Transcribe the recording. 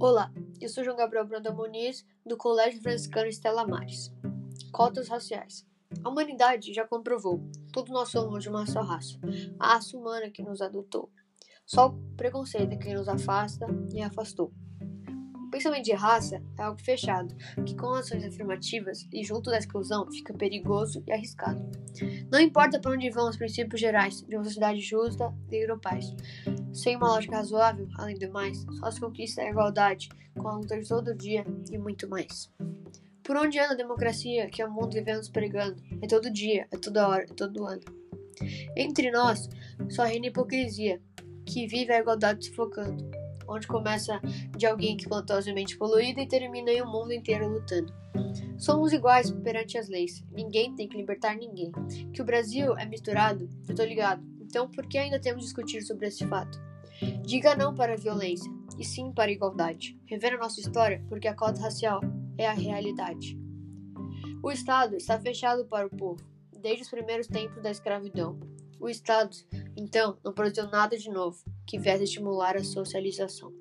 Olá, eu sou João Gabriel Brandão Muniz, do Colégio Franciscano Estela Mares. Cotas raciais. A humanidade já comprovou, todos nós somos de uma só raça, a raça humana que nos adotou. Só o preconceito é quem nos afasta e afastou. Pensamento de raça é algo fechado, que com ações afirmativas e junto da exclusão fica perigoso e arriscado. Não importa para onde vão os princípios gerais de uma sociedade justa e paz. Sem uma lógica razoável, além do mais, só se conquista a igualdade com a luta de todo dia e muito mais. Por onde anda a democracia que é o mundo vivemos pregando? É todo dia, é toda hora, é todo ano. Entre nós, só reina hipocrisia, que vive a igualdade sufocando onde começa de alguém que plantou a semente poluída e termina em um mundo inteiro lutando. Somos iguais perante as leis. Ninguém tem que libertar ninguém. Que o Brasil é misturado, eu tô ligado. Então, por que ainda temos discutir sobre esse fato? Diga não para a violência, e sim para a igualdade. Rever a nossa história, porque a cota racial é a realidade. O Estado está fechado para o povo, desde os primeiros tempos da escravidão. O Estado, então, não produziu nada de novo que viesse estimular a socialização.